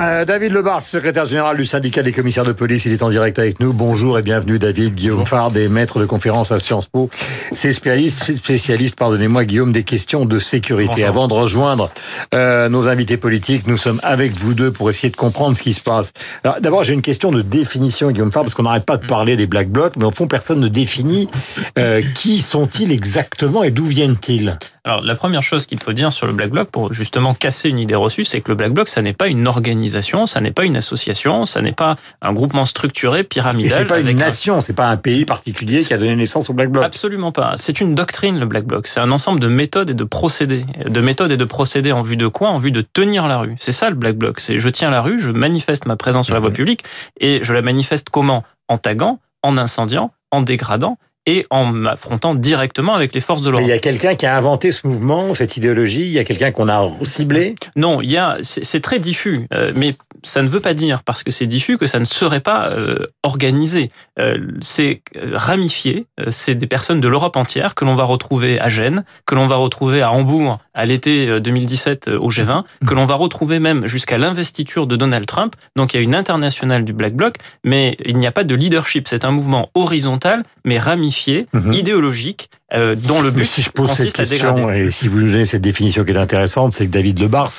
Euh, David Lebar, secrétaire général du syndicat des commissaires de police, il est en direct avec nous. Bonjour et bienvenue David. Guillaume Fard des maîtres de conférence à Sciences Po. C'est spécialiste, spécialiste, pardonnez-moi Guillaume, des questions de sécurité. Bonjour. Avant de rejoindre euh, nos invités politiques, nous sommes avec vous deux pour essayer de comprendre ce qui se passe. Alors d'abord, j'ai une question de définition, Guillaume Fard, parce qu'on n'arrête pas de parler des Black Blocs, mais au fond, personne ne définit euh, qui sont-ils exactement et d'où viennent-ils? Alors, la première chose qu'il faut dire sur le Black Bloc, pour justement casser une idée reçue, c'est que le Black Bloc, ça n'est pas une organisation, ça n'est pas une association, ça n'est pas un groupement structuré pyramidal. c'est pas avec une un- nation, c'est pas un pays particulier qui a donné naissance au Black Bloc. Absolument pas. C'est une doctrine, le Black Bloc. C'est un ensemble de méthodes et de procédés. De méthodes et de procédés en vue de quoi? En vue de tenir la rue. C'est ça le Black Bloc. C'est je tiens la rue, je manifeste ma présence sur la voie publique et je la manifeste comment? En taguant, en incendiant, en dégradant et en m'affrontant directement avec les forces de l'ordre. il y a quelqu'un qui a inventé ce mouvement, cette idéologie. Il y a quelqu'un qu'on a ciblé? Non, il y a, c'est c'est très diffus, euh, mais ça ne veut pas dire parce que c'est diffus que ça ne serait pas euh, organisé. Euh, c'est euh, ramifié. euh, c'est des personnes de l'Europe entière que l'on va retrouver à Gênes, que l'on va retrouver à Hambourg à l'été euh, 2017 euh, au G20, que l'on va retrouver même jusqu'à l'investiture de Donald Trump. Donc il y a une internationale du Black Bloc, mais il n'y a pas de leadership. C'est un mouvement horizontal, mais ramifié, Mhm. idéologique, euh, dont le Mais but si je pose cette à question, et si vous nous donnez cette définition qui est intéressante, c'est que David Lebars,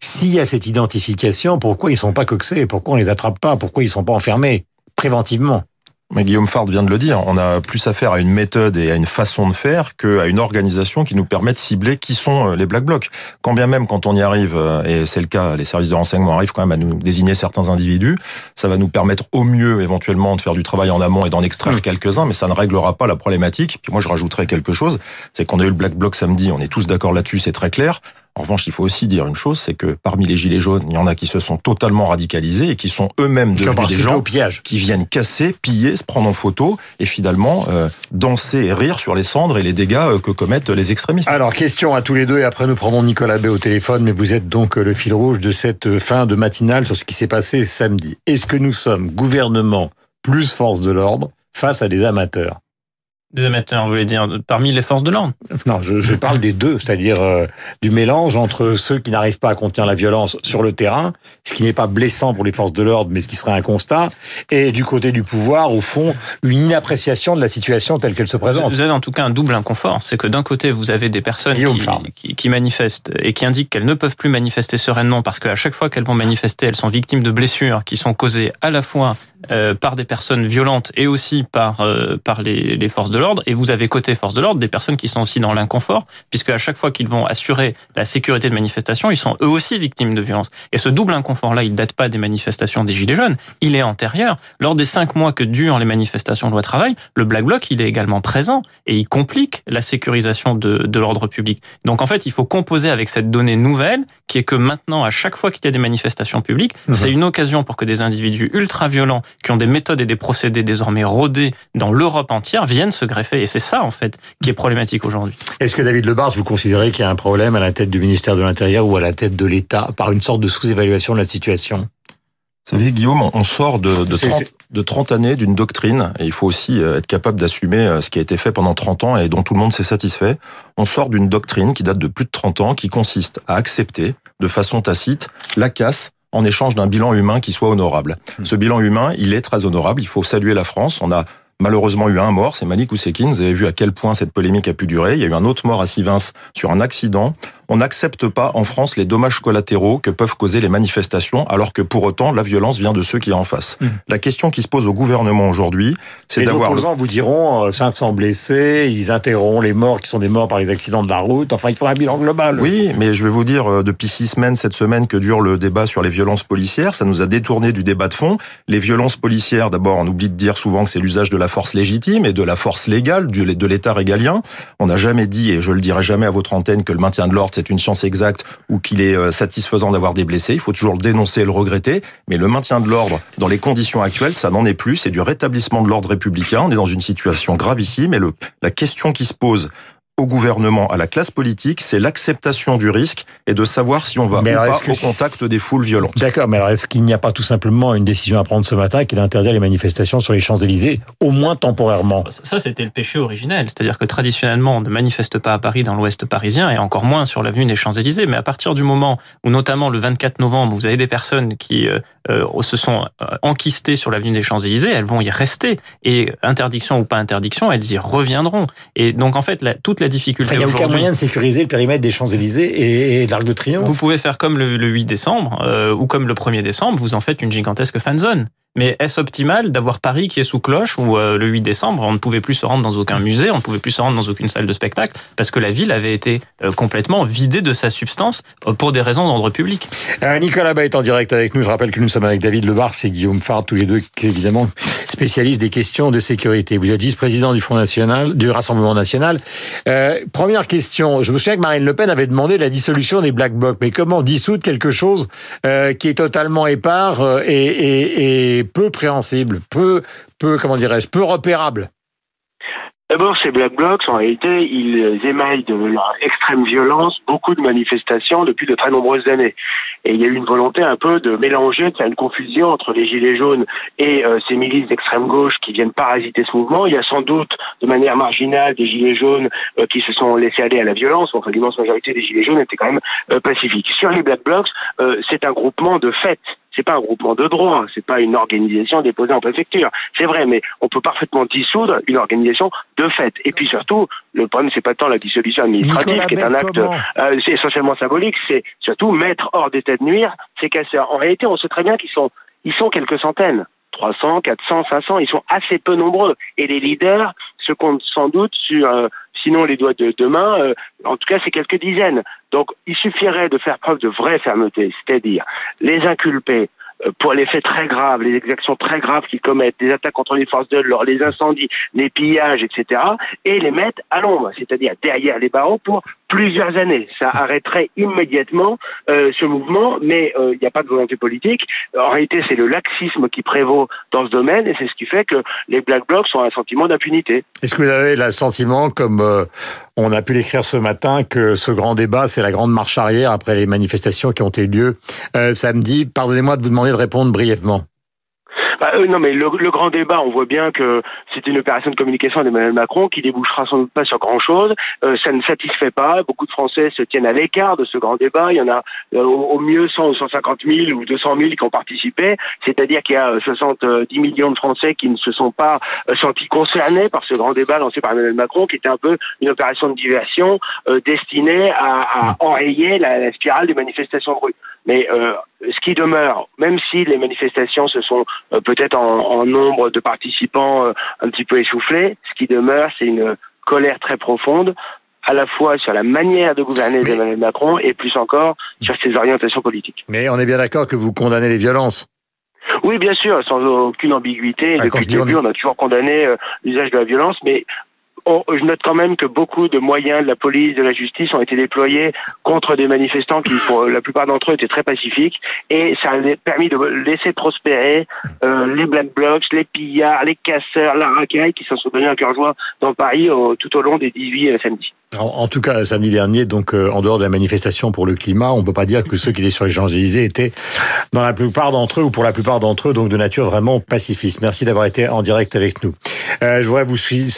s'il y a cette identification, pourquoi ils sont pas coxés? Pourquoi on les attrape pas? Pourquoi ils sont pas enfermés préventivement? Mais Guillaume Fard vient de le dire, on a plus affaire à une méthode et à une façon de faire qu'à une organisation qui nous permet de cibler qui sont euh, les Black Blocs. Quand bien même, quand on y arrive, euh, et c'est le cas, les services de renseignement arrivent quand même à nous désigner certains individus, ça va nous permettre au mieux éventuellement de faire du travail en amont et d'en extraire Mmh. quelques-uns, mais ça ne réglera pas la problématique. Puis moi, je rajouterais quelque chose, c'est qu'on a eu le Black Bloc samedi, on est tous d'accord là-dessus, c'est très clair. En revanche, il faut aussi dire une chose, c'est que parmi les gilets jaunes, il y en a qui se sont totalement radicalisés et qui sont eux-mêmes devenus des gens au qui viennent casser, piller, se prendre en photo et finalement euh, danser et rire sur les cendres et les dégâts euh, que commettent les extrémistes. Alors, question à tous les deux, et après nous prendrons Nicolas Bay au téléphone, mais vous êtes donc euh, le fil rouge de cette fin de matinale sur ce qui s'est passé samedi. Est-ce que nous sommes gouvernement plus force de l'ordre face à des amateurs? Des amateurs, vous voulez dire, parmi les forces de l'ordre? Non, je, je parle des deux, c'est-à-dire euh, du mélange entre ceux qui n'arrivent pas à contenir la violence sur le terrain, ce qui n'est pas blessant pour les forces de l'ordre, mais ce qui serait un constat, et du côté du pouvoir, au fond, une inappréciation de la situation telle qu'elle se présente. Vous avez en tout cas un double inconfort. C'est que d'un côté, vous avez des personnes qui, Farm. qui, qui manifestent et qui indiquent qu'elles ne peuvent plus manifester sereinement parce qu'à chaque fois qu'elles vont manifester, elles sont victimes de blessures qui sont causées à la fois euh, par des personnes violentes et aussi par, euh, par les, les forces de l'ordre. Et vous avez côté forces de l'ordre des personnes qui sont aussi dans l'inconfort puisque à chaque fois qu'ils vont assurer la sécurité de manifestation, ils sont eux aussi victimes de violences. Et ce double inconfort-là, il date pas des manifestations des Gilets jaunes, il est antérieur. Lors des cinq mois que durent les manifestations loi travail, le Black Bloc, il est également présent et il complique la sécurisation de, de l'ordre public. Donc en fait, il faut composer avec cette donnée nouvelle qui est que maintenant, à chaque fois qu'il y a des manifestations publiques, Mhm. c'est une occasion pour que des individus ultra-violents qui ont des méthodes et des procédés désormais rodés dans l'Europe entière viennent se greffer. Et c'est ça, en fait, qui est problématique aujourd'hui. Est-ce que David Lebars, vous considérez qu'il y a un problème à la tête du ministère de l'Intérieur ou à la tête de l'État par une sorte de sous-évaluation de la situation? Vous savez, Guillaume, on- sort de, de, C'est- 30, c'est- de 30 années d'une doctrine, et il faut aussi euh, être capable d'assumer euh, ce qui a été fait pendant 30 ans et dont tout le monde s'est satisfait. On sort d'une doctrine qui date de plus de 30 ans, qui consiste à accepter, de façon tacite, la casse en échange d'un bilan humain qui soit honorable. Hmm. Ce bilan humain, il est très honorable, il faut saluer la France. On a malheureusement eu un mort, c'est Malik Oussekine. Vous avez vu à quel point cette polémique a pu durer. Il y a eu un autre mort à Sivins sur un accident. On n'accepte pas en France les dommages collatéraux que peuvent causer les manifestations, alors que pour autant la violence vient de ceux qui en face. Mhm. La question qui se pose au gouvernement aujourd'hui, c'est Les d'avoir le- opposants vous diront euh, 500 blessés, ils interrompt les morts qui sont des morts par les accidents de la route. Enfin, il faut un bilan global. Oui, mais je vais vous dire, euh, depuis six semaines, cette semaine que dure le débat sur les violences policières, ça nous a détourné du débat de fond. Les violences policières, d'abord, on oublie de dire souvent que c'est l'usage de la force légitime et de la force légale, de l'État régalien. On n'a jamais dit, et je le dirai jamais à votre antenne, que le maintien de l'ordre, c'est une science exacte ou qu'il est euh, satisfaisant d'avoir des blessés. Il faut toujours le dénoncer et le regretter. Mais le maintien de l'ordre, dans les conditions actuelles, ça n'en est plus. C'est du rétablissement de l'ordre républicain. On est dans une situation gravissime et le, la question qui se pose au gouvernement, à la classe politique, c'est l'acceptation du risque et de savoir si on va Mais ou pas au contact des foules violentes. D'accord, mais alors est-ce qu'il n'y a pas tout simplement une décision à prendre ce matin qui est d'interdire les manifestations sur les Champs-Élysées, au moins temporairement? Ça, c'était le péché originel. C'est-à-dire que traditionnellement, on ne manifeste pas à Paris dans l'ouest parisien et encore moins sur l'avenue des Champs-Élysées. Mais à partir du moment où, notamment le 24 novembre, vous avez des personnes qui euh, euh, se sont euh, enquistées sur l'avenue des Champs-Élysées, elles vont y rester. Et interdiction ou pas interdiction, elles y reviendront. Et donc, en fait, la, toute la difficulté Il n'y a aucun moyen de sécuriser le périmètre des Champs-Élysées et, et de l'Arc de Triomphe. Vous pouvez faire comme le, le 8 décembre euh, ou comme le 1er décembre, vous en faites une gigantesque fan zone. Mais est-ce optimal d'avoir Paris qui est sous cloche où euh, le 8 décembre, on ne pouvait plus se rendre dans aucun musée, on ne pouvait plus se rendre dans aucune salle de spectacle parce que la ville avait été euh, complètement vidée de sa substance euh, pour des raisons d'ordre public? Nicolas Bas est en direct avec nous. Je rappelle que nous sommes avec David Lebar et Guillaume Fard, tous les deux évidemment spécialistes des questions de sécurité. Vous êtes vice-président du Front National, du Rassemblement National. Première question. Je me souviens que Marine Le Pen avait demandé la dissolution des Black Blocs. Mais comment dissoudre quelque chose qui est totalement épars et, et peu préhensible, peu, peu, comment dirais-je, peu repérable D'abord, ces Black Blocs, en réalité, ils émaillent de leur violence beaucoup de manifestations depuis de très nombreuses années. Et il y a eu une volonté un peu de mélanger, de faire une confusion entre les Gilets jaunes et euh, ces milices d'extrême gauche qui viennent parasiter ce mouvement. Il y a sans doute, de manière marginale, des Gilets jaunes euh, qui se sont laissés aller à la violence. Enfin, l'immense majorité des Gilets jaunes étaient quand même euh, pacifiques. Sur les Black Blocs, c'est un groupement de fait c'est pas un groupement de droit, c'est pas une organisation déposée en préfecture. C'est vrai, mais on peut parfaitement dissoudre une organisation de fait. Et puis surtout, le problème c'est pas tant la dissolution administrative Nicolas qui est un acte euh, c'est essentiellement symbolique, c'est surtout mettre hors d'état de nuire ces casseurs. En réalité, on sait très bien qu'ils sont ils sont quelques centaines. 300, 400, 500, ils sont assez peu nombreux. Et les leaders se comptent sans doute sur, euh, sinon les doigts de demain, euh, en tout cas c'est quelques dizaines. Donc il suffirait de faire preuve de vraie fermeté, c'est-à-dire les inculper, euh, pour les faits très graves, les exactions très graves qu'ils commettent, des attaques contre les forces de l'ordre, les incendies, les pillages, etc., et les mettre à l'ombre, c'est-à-dire derrière les barreaux pour plusieurs années. Ça arrêterait immédiatement euh, ce mouvement, mais euh, il n'y a pas de volonté politique. En réalité, c'est le laxisme qui prévaut dans ce domaine, et c'est ce qui fait que les Black Blocs ont un sentiment d'impunité. Est-ce que vous avez le sentiment, comme euh, on a pu l'écrire ce matin, que ce grand débat, c'est la grande marche arrière après les manifestations qui ont eu lieu euh, samedi? Pardonnez-moi de vous demander de répondre brièvement. Bah, euh, non, mais le, le, grand débat, on voit bien que c'est une opération de communication d'Emmanuel Macron qui débouchera sans doute pas sur grand chose. Euh, ça ne satisfait pas. Beaucoup de Français se tiennent à l'écart de ce grand débat. Il y en a euh, au mieux 100 ou 150 000 ou 200 000 qui ont participé. C'est-à-dire qu'il y a 70 millions de Français qui ne se sont pas sentis concernés par ce grand débat lancé par Emmanuel Macron, qui était un peu une opération de diversion destinée à, à enrayer la, la, spirale des manifestations de rue. Mais ce qui demeure, même si les manifestations se sont peut-être en, en, nombre de participants euh, un petit peu essoufflés. Ce qui demeure, c'est une colère très profonde à la fois sur la manière de gouverner d'Emmanuel Macron et plus encore sur ses orientations politiques. Mais on est bien d'accord que vous condamnez les violences. Oui, bien sûr, sans aucune ambiguïté. Ah, Depuis le début, on... on a toujours condamné euh, l'usage de la violence, mais on, je note quand même que beaucoup de moyens de la police, de la justice ont été déployés contre des manifestants qui, pour la plupart d'entre eux, étaient très pacifiques. Et ça a permis de laisser prospérer euh, les Black Blocs, les pillards, les casseurs, la racaille qui s'en sont donnés un cœur joie dans Paris tout au long des 18 euh, samedis. En, en, tout cas, samedi dernier, donc euh, en dehors de la manifestation pour le climat, on peut pas dire que ceux qui étaient sur les Champs-Élysées étaient, dans la plupart d'entre eux ou pour la plupart d'entre eux, donc de nature vraiment pacifiste. Merci d'avoir été en direct avec nous. Euh, je voudrais vous suivre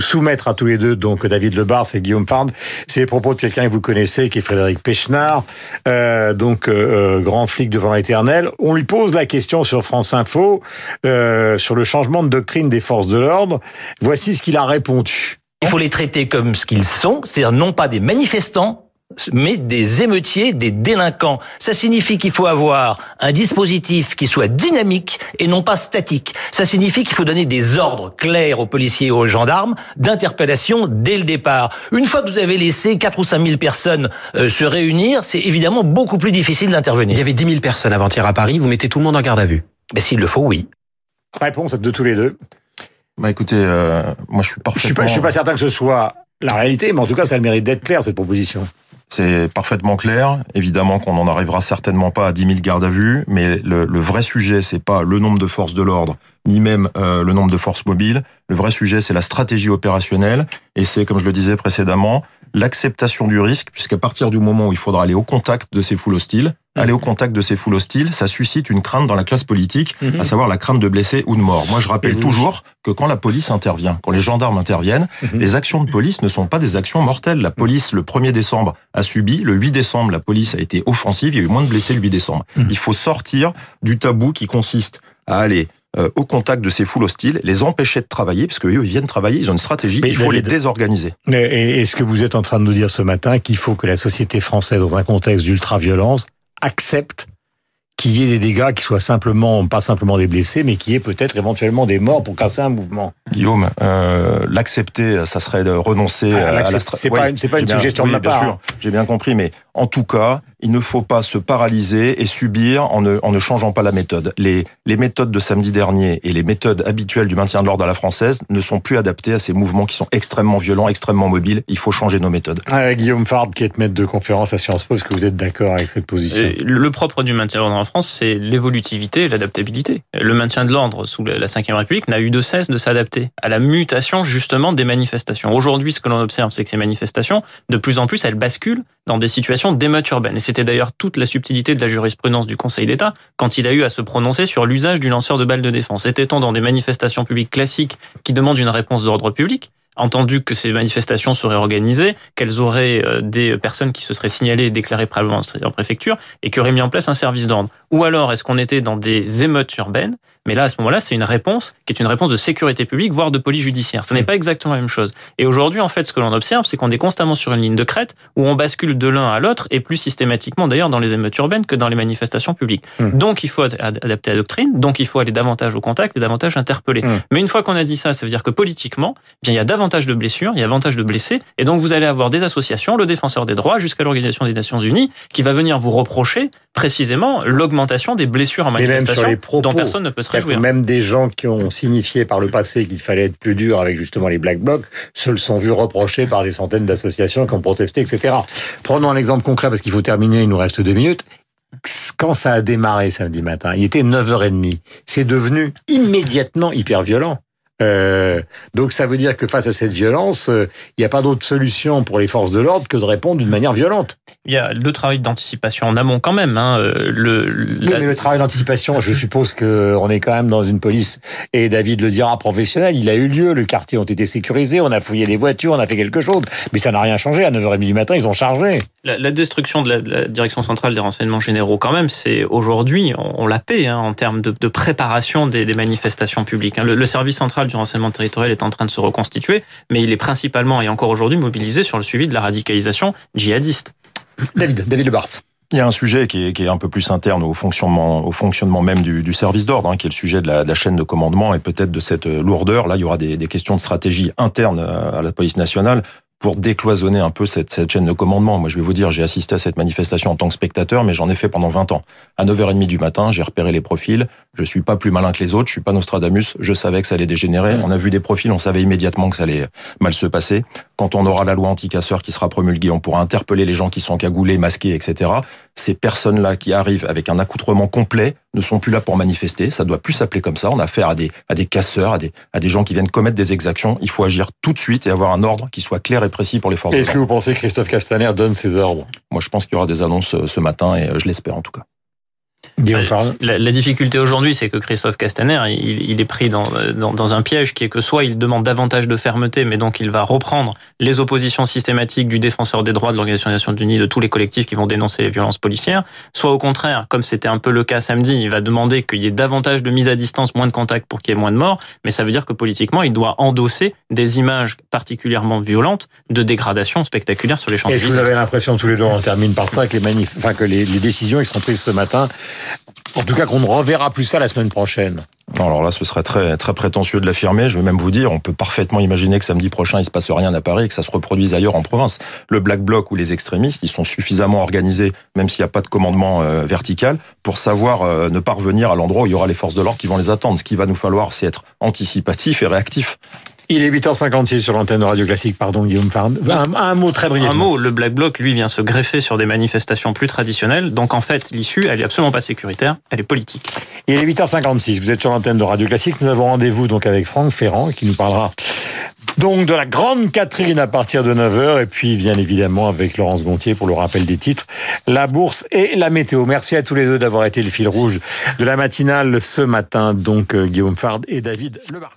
soumettre à tous les deux, donc David Lebars et Guillaume Fard, c'est les propos de quelqu'un que vous connaissez, qui est Frédéric Pechnard, euh, donc euh, grand flic devant l'éternel. On lui pose la question sur France Info euh, sur le changement de doctrine des forces de l'ordre. Voici ce qu'il a répondu. Il faut les traiter comme ce qu'ils sont, c'est-à-dire non pas des manifestants, mais des émeutiers, des délinquants. Ça signifie qu'il faut avoir un dispositif qui soit dynamique et non pas statique. Ça signifie qu'il faut donner des ordres clairs aux policiers et aux gendarmes d'interpellation dès le départ. Une fois que vous avez laissé 4 ou 5 000 personnes euh, se réunir, c'est évidemment beaucoup plus difficile d'intervenir. Il y avait 10 000 personnes avant-hier à Paris, vous mettez tout le monde en garde à vue. Mais s'il le faut, oui. Réponse de tous les deux. Bah écoutez, euh, moi je suis parfaitement... Je suis pas, je suis pas certain que ce soit la réalité, mais en tout cas, ça a le mérite d'être clair, cette proposition. C'est parfaitement clair. Évidemment qu'on n'en arrivera certainement pas à 10 000 gardes à vue, mais le, le vrai sujet, c'est pas le nombre de forces de l'ordre, ni même euh, le nombre de forces mobiles. Le vrai sujet, c'est la stratégie opérationnelle, et c'est, comme je le disais précédemment, l'acceptation du risque, puisqu'à partir du moment où il faudra aller au contact de ces foules hostiles, Mhm. aller au contact de ces foules hostiles, ça suscite une crainte dans la classe politique, Mhm. à savoir la crainte de blessés ou de morts. Moi, je rappelle toujours que quand la police intervient, quand les gendarmes interviennent, Mhm. les actions de police ne sont pas des actions mortelles. La police, le 1er décembre, a subi. Le 8 décembre, la police a été offensive. Il y a eu moins de blessés le 8 décembre. Il faut sortir du tabou qui consiste à aller euh, au contact de ces foules hostiles, les empêcher de travailler, parce qu'eux, ils viennent travailler, ils ont une stratégie, Mais il faut les désorganiser. Est-ce que vous êtes en train de nous dire ce matin qu'il faut que la société française, dans un contexte d'ultra-violence, accepte qu'il y ait des dégâts qui soient simplement, pas simplement des blessés, mais qu'il y ait peut-être éventuellement des morts pour casser un mouvement Guillaume, euh, l'accepter, ça serait de renoncer Ah, à la c'est pas une- pas une j'ai bien- suggestion de ma bien part, sûr, j'ai bien compris, mais en tout cas, il ne faut pas se paralyser et subir en ne, en ne changeant pas la méthode. Les, les méthodes de samedi dernier et les méthodes habituelles du maintien de l'ordre à la française ne sont plus adaptées à ces mouvements qui sont extrêmement violents, extrêmement mobiles. Il faut changer nos méthodes. Euh, Guillaume Fard, qui est maître de conférence à Sciences Po, est-ce que vous êtes d'accord avec cette position? Et Le propre du maintien de l'ordre en France, c'est l'évolutivité et l'adaptabilité. Le maintien de l'ordre sous la Ve République n'a eu de cesse de s'adapter à la mutation justement des manifestations. Aujourd'hui, ce que l'on observe, c'est que ces manifestations, de plus en plus, elles basculent dans des situations urbaines. Et c'était d'ailleurs toute la subtilité de la jurisprudence du Conseil d'État quand il a eu à se prononcer sur l'usage du lanceur de balles de défense. Était-on dans des manifestations publiques classiques qui demandent une réponse d'ordre public entendu que ces manifestations seraient organisées, qu'elles auraient euh, des personnes qui se seraient signalées et déclarées préalablement en préfecture et qui auraient mis en place un service d'ordre. Ou alors est-ce qu'on était dans des émeutes urbaines? Mais là, à ce moment-là, c'est une réponse qui est une réponse de sécurité publique, voire de police judiciaire. Ce n'est pas exactement la même chose. Et aujourd'hui, en fait, ce que l'on observe, c'est qu'on est constamment sur une ligne de crête où on bascule de l'un à l'autre, et plus systématiquement d'ailleurs dans les émeutes urbaines que dans les manifestations publiques. Mm. Donc, il faut ad- adapter la doctrine, donc il faut aller davantage au contact et davantage interpeller. Mm. Mais une fois qu'on a dit ça, ça veut dire que politiquement, eh bien, il y a davantage de blessures, il y a davantage de blessés, et donc vous allez avoir des associations, le défenseur des droits, jusqu'à l'Organisation des Nations Unies, qui va venir vous reprocher précisément l'augmentation des blessures en Et même sur manifestation les propos, dont personne ne peut se réjouir. Même des gens qui ont signifié par le passé qu'il fallait être plus dur avec justement les Black Blocs se le sont vus reprocher par des centaines d'associations qui ont protesté, etc. Prenons un exemple concret parce qu'il faut terminer, il nous reste deux minutes. Quand ça a démarré samedi matin, il était 9h30. C'est devenu immédiatement hyper violent. Euh, donc ça veut dire que face à cette violence, euh, il n'y a pas d'autre solution pour les forces de l'ordre que de répondre d'une manière violente. Il y a le travail d'anticipation en amont quand même. Hein. euh, Le, Oui, la- mais le travail d'anticipation, je suppose qu'on est quand même dans une police, et David le dira, professionnelle, il a eu lieu, le quartier ont été sécurisés, on a fouillé les voitures, on a fait quelque chose, mais ça n'a rien changé, à 9h30 du matin, ils ont chargé. La, la destruction de la, de la direction centrale des renseignements généraux, quand même, c'est aujourd'hui, on, on la paie hein, en termes de, de préparation des, des manifestations publiques. hein. Le, le service central du renseignement territorial est en train de se reconstituer, mais il est principalement et encore aujourd'hui mobilisé sur le suivi de la radicalisation djihadiste. David, David Le Bars. Il y a un sujet qui est, qui est un peu plus interne au fonctionnement, au fonctionnement même du, du service d'ordre, hein, qui est le sujet de la, de la chaîne de commandement et peut-être de cette lourdeur. Là, il y aura des, des questions de stratégie interne à la police nationale pour décloisonner un peu cette, chaîne de commandement. Moi, je vais vous dire, j'ai assisté à cette manifestation en tant que spectateur, mais j'en ai fait pendant 20 ans. À 9h30 du matin, j'ai repéré les profils. Je suis pas plus malin que les autres, je suis pas Nostradamus, je savais que ça allait dégénérer. On a vu des profils, on savait immédiatement que ça allait mal se passer. Quand on aura la loi anti-casseurs qui sera promulguée, on pourra interpeller les gens qui sont cagoulés, masqués, etc. Ces personnes-là qui arrivent avec un accoutrement complet ne sont plus là pour manifester. Ça doit plus s'appeler comme ça. On a affaire à des, à des casseurs, à des, à des gens qui viennent commettre des exactions. Il faut agir tout de suite et avoir un ordre qui soit clair et précis pour les forces de Est-ce que vous pensez que Christophe Castaner donne ses ordres? Moi, je pense qu'il y aura des annonces euh, ce matin et euh, je l'espère en tout cas. Farn La, la difficulté aujourd'hui, c'est que Christophe Castaner, il, il est pris dans, dans, dans un piège qui est que soit il demande davantage de fermeté, mais donc il va reprendre les oppositions systématiques du défenseur des droits de l'Organisation des Nations Unies, de tous les collectifs qui vont dénoncer les violences policières, soit au contraire, comme c'était un peu le cas samedi, il va demander qu'il y ait davantage de mise à distance, moins de contacts pour qu'il y ait moins de morts, mais ça veut dire que politiquement, il doit endosser des images particulièrement violentes de dégradation spectaculaire sur les Est-ce que vous avez l'impression tous les deux, on termine par ça, que les, manif enfin, que les, les décisions qui seront prises ce matin, en tout cas qu'on ne reverra plus ça la semaine prochaine Alors là, ce serait très très prétentieux de l'affirmer. Je vais même vous dire, on peut parfaitement imaginer que samedi prochain, il se passe rien à Paris et que ça se reproduise ailleurs en province. Le Black Bloc ou les extrémistes, ils sont suffisamment organisés, même s'il n'y a pas de commandement euh, vertical, pour savoir euh, ne pas revenir à l'endroit où il y aura les forces de l'ordre qui vont les attendre. Ce qu'il va nous falloir, c'est être anticipatif et réactif. Il est 8h56 sur l'antenne de Radio Classique. Pardon, Guillaume Farn. Un, un mot très brièvement. Un mot, le Black Bloc, lui, vient se greffer sur des manifestations plus traditionnelles. Donc, en fait, l'issue, elle est absolument pas sécuritaire, elle est politique. Il est 8h56. Vous êtes sur l'antenne de Radio Classique. Nous avons rendez-vous donc avec Franck Ferrand qui nous parlera donc de la grande Catherine à partir de 9h et puis bien évidemment avec Laurence Gontier pour le rappel des titres, la bourse et la météo. Merci à tous les deux d'avoir été le fil rouge de la matinale ce matin. Donc euh, Guillaume Fard et David Lebars.